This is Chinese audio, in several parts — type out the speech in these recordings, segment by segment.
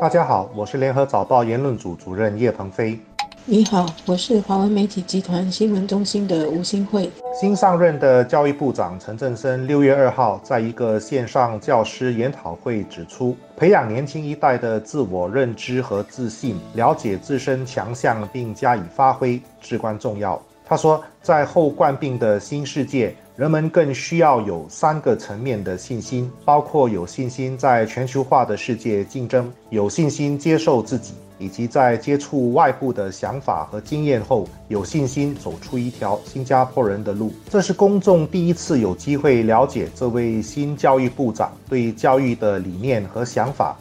大家好，我是联合早报言论组主任叶鹏飞。你好，我是华文媒体集团新闻中心的吴新慧。新上任的教育部长陈振声六月二号在一个线上教师研讨会指出，培养年轻一代的自我认知和自信，了解自身强项并加以发挥，至关重要。他说，在后冠病的新世界，人们更需要有三个层面的信心，包括有信心在全球化的世界竞争，有信心接受自己。以及在接触外部的想法和经验后，有信心走出一条新加坡人的路。这是公众第一次有机会了解这位新教育部长对教育的理念和想法。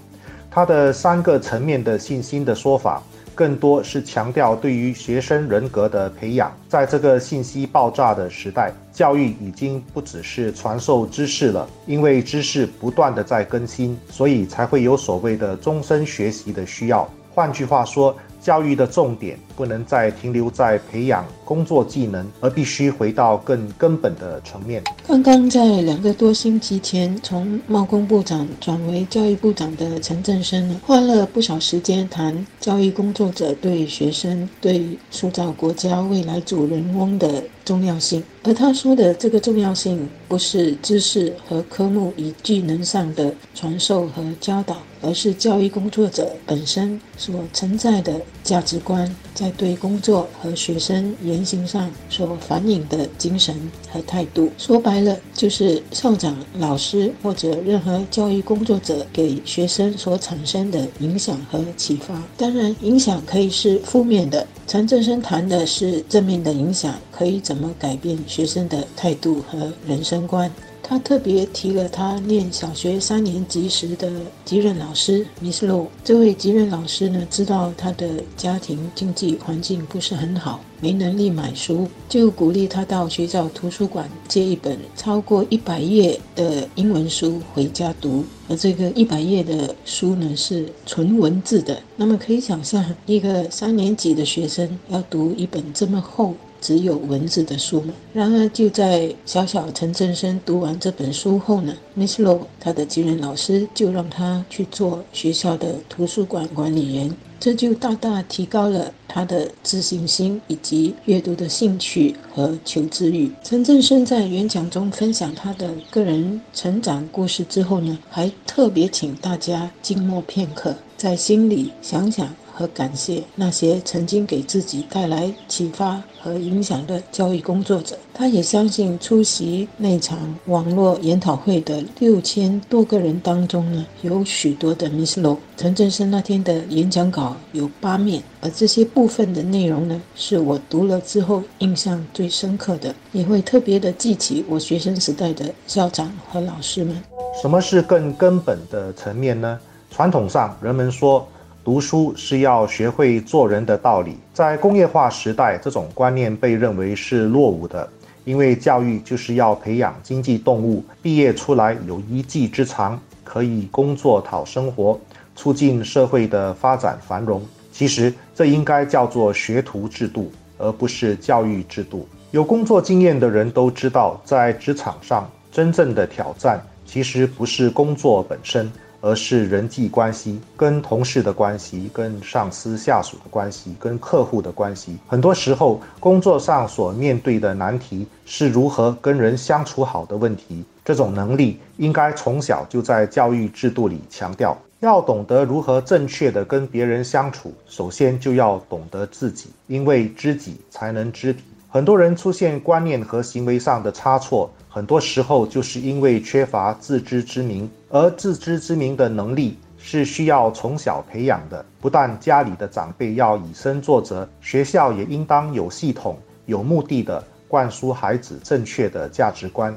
他的三个层面的信心的说法。更多是强调对于学生人格的培养。在这个信息爆炸的时代，教育已经不只是传授知识了，因为知识不断的在更新，所以才会有所谓的终身学习的需要。换句话说。教育的重点不能再停留在培养工作技能，而必须回到更根本的层面。刚刚在两个多星期前从贸工部长转为教育部长的陈振声呢，花了不少时间谈教育工作者对学生、对塑造国家未来主人翁的重要性。而他说的这个重要性，不是知识和科目与技能上的传授和教导。而是教育工作者本身所存在的价值观，在对工作和学生也言行上所反映的精神和态度。说白了，就是校长、老师或者任何教育工作者给学生所产生的影响和启发。当然，影响可以是负面的。陈振生谈的是正面的影响，可以怎么改变学生的态度和人生观。他特别提了他念小学三年级时的级任老师 Miss Low。这位级任老师呢，知道他的家庭经济环境不是很好，没能力买书，就鼓励他到学校图书馆借一本超过一百页的英文书回家读。而这个一百页的书呢，是纯文字的。那么可以想象，一个三年级的学生要读一本这么厚。只有文字的书吗？然而，就在小小陈振生读完这本书后呢，Miss Low 他的金人老师就让他去做学校的图书馆管理员，这就大大提高了他的自信心以及阅读的兴趣和求知欲。陈振生在演讲中分享他的个人成长故事之后呢，还特别请大家静默片刻，在心里想想。和感谢那些曾经给自己带来启发和影响的教育工作者。他也相信出席那场网络研讨会的六千多个人当中呢，有许多的 Miss Low。陈振声那天的演讲稿有八面，而这些部分的内容呢，是我读了之后印象最深刻的，也会特别的记起我学生时代的校长和老师们。什么是更根本的层面呢？传统上人们说。读书是要学会做人的道理，在工业化时代，这种观念被认为是落伍的，因为教育就是要培养经济动物，毕业出来有一技之长，可以工作讨生活，促进社会的发展繁荣。其实这应该叫做学徒制度，而不是教育制度。有工作经验的人都知道，在职场上真正的挑战其实不是工作本身。而是人际关系，跟同事的关系，跟上司下属的关系，跟客户的关系。很多时候，工作上所面对的难题是如何跟人相处好的问题。这种能力应该从小就在教育制度里强调。要懂得如何正确的跟别人相处，首先就要懂得自己，因为知己才能知彼。很多人出现观念和行为上的差错。很多时候就是因为缺乏自知之明，而自知之明的能力是需要从小培养的。不但家里的长辈要以身作则，学校也应当有系统、有目的的灌输孩子正确的价值观。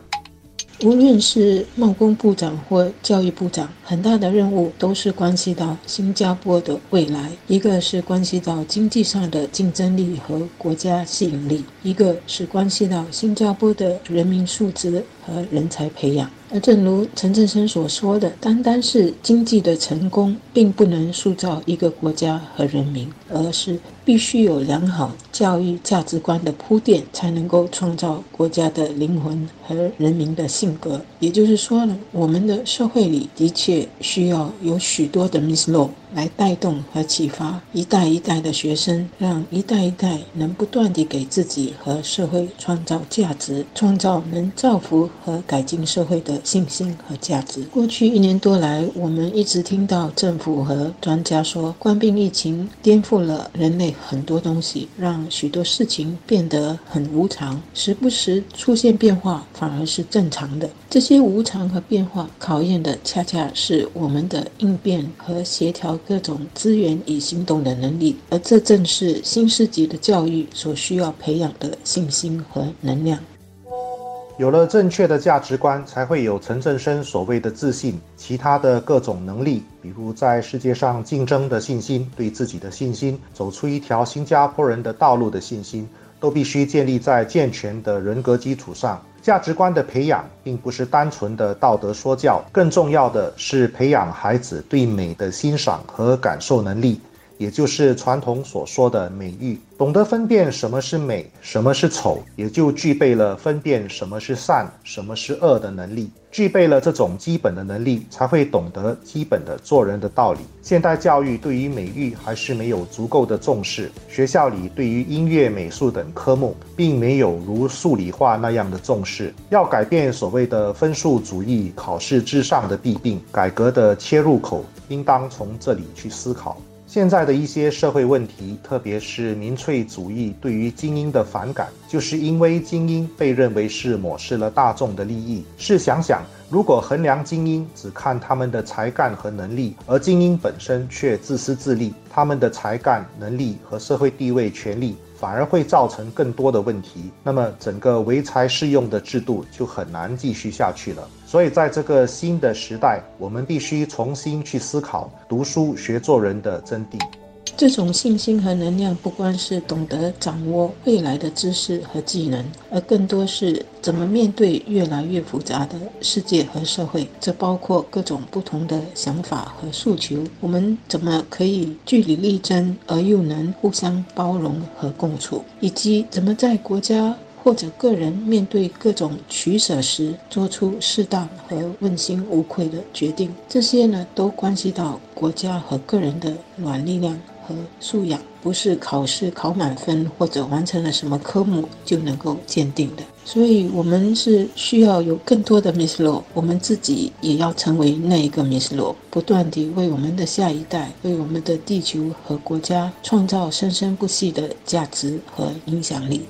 无论是贸工部长或教育部长，很大的任务都是关系到新加坡的未来。一个是关系到经济上的竞争力和国家吸引力，一个是关系到新加坡的人民素质和人才培养。而正如陈振声所说的，单单是经济的成功，并不能塑造一个国家和人民，而是。必须有良好教育价值观的铺垫，才能够创造国家的灵魂和人民的性格。也就是说呢，我们的社会里的确需要有许多的 Miss Law。来带动和启发一代一代的学生，让一代一代能不断地给自己和社会创造价值，创造能造福和改进社会的信心和价值。过去一年多来，我们一直听到政府和专家说，冠病疫情颠覆了人类很多东西，让许多事情变得很无常，时不时出现变化，反而是正常的。这些无常和变化，考验的恰恰是我们的应变和协调。各种资源与行动的能力，而这正是新世纪的教育所需要培养的信心和能量。有了正确的价值观，才会有陈振声所谓的自信。其他的各种能力，比如在世界上竞争的信心、对自己的信心、走出一条新加坡人的道路的信心，都必须建立在健全的人格基础上。价值观的培养，并不是单纯的道德说教，更重要的是培养孩子对美的欣赏和感受能力。也就是传统所说的美育，懂得分辨什么是美，什么是丑，也就具备了分辨什么是善，什么是恶的能力。具备了这种基本的能力，才会懂得基本的做人的道理。现代教育对于美育还是没有足够的重视，学校里对于音乐、美术等科目，并没有如数理化那样的重视。要改变所谓的分数主义、考试至上的弊病，改革的切入口应当从这里去思考。现在的一些社会问题，特别是民粹主义对于精英的反感，就是因为精英被认为是漠视了大众的利益。试想想，如果衡量精英只看他们的才干和能力，而精英本身却自私自利，他们的才干、能力和社会地位、权利。反而会造成更多的问题，那么整个唯才适用的制度就很难继续下去了。所以，在这个新的时代，我们必须重新去思考读书学做人的真谛。这种信心和能量，不光是懂得掌握未来的知识和技能，而更多是怎么面对越来越复杂的世界和社会。这包括各种不同的想法和诉求。我们怎么可以据理力争，而又能互相包容和共处？以及怎么在国家或者个人面对各种取舍时，做出适当和问心无愧的决定？这些呢，都关系到国家和个人的软力量。和素养不是考试考满分或者完成了什么科目就能够鉴定的，所以我们是需要有更多的 Miss Law，我们自己也要成为那一个 Miss Law，不断地为我们的下一代、为我们的地球和国家创造生生不息的价值和影响力。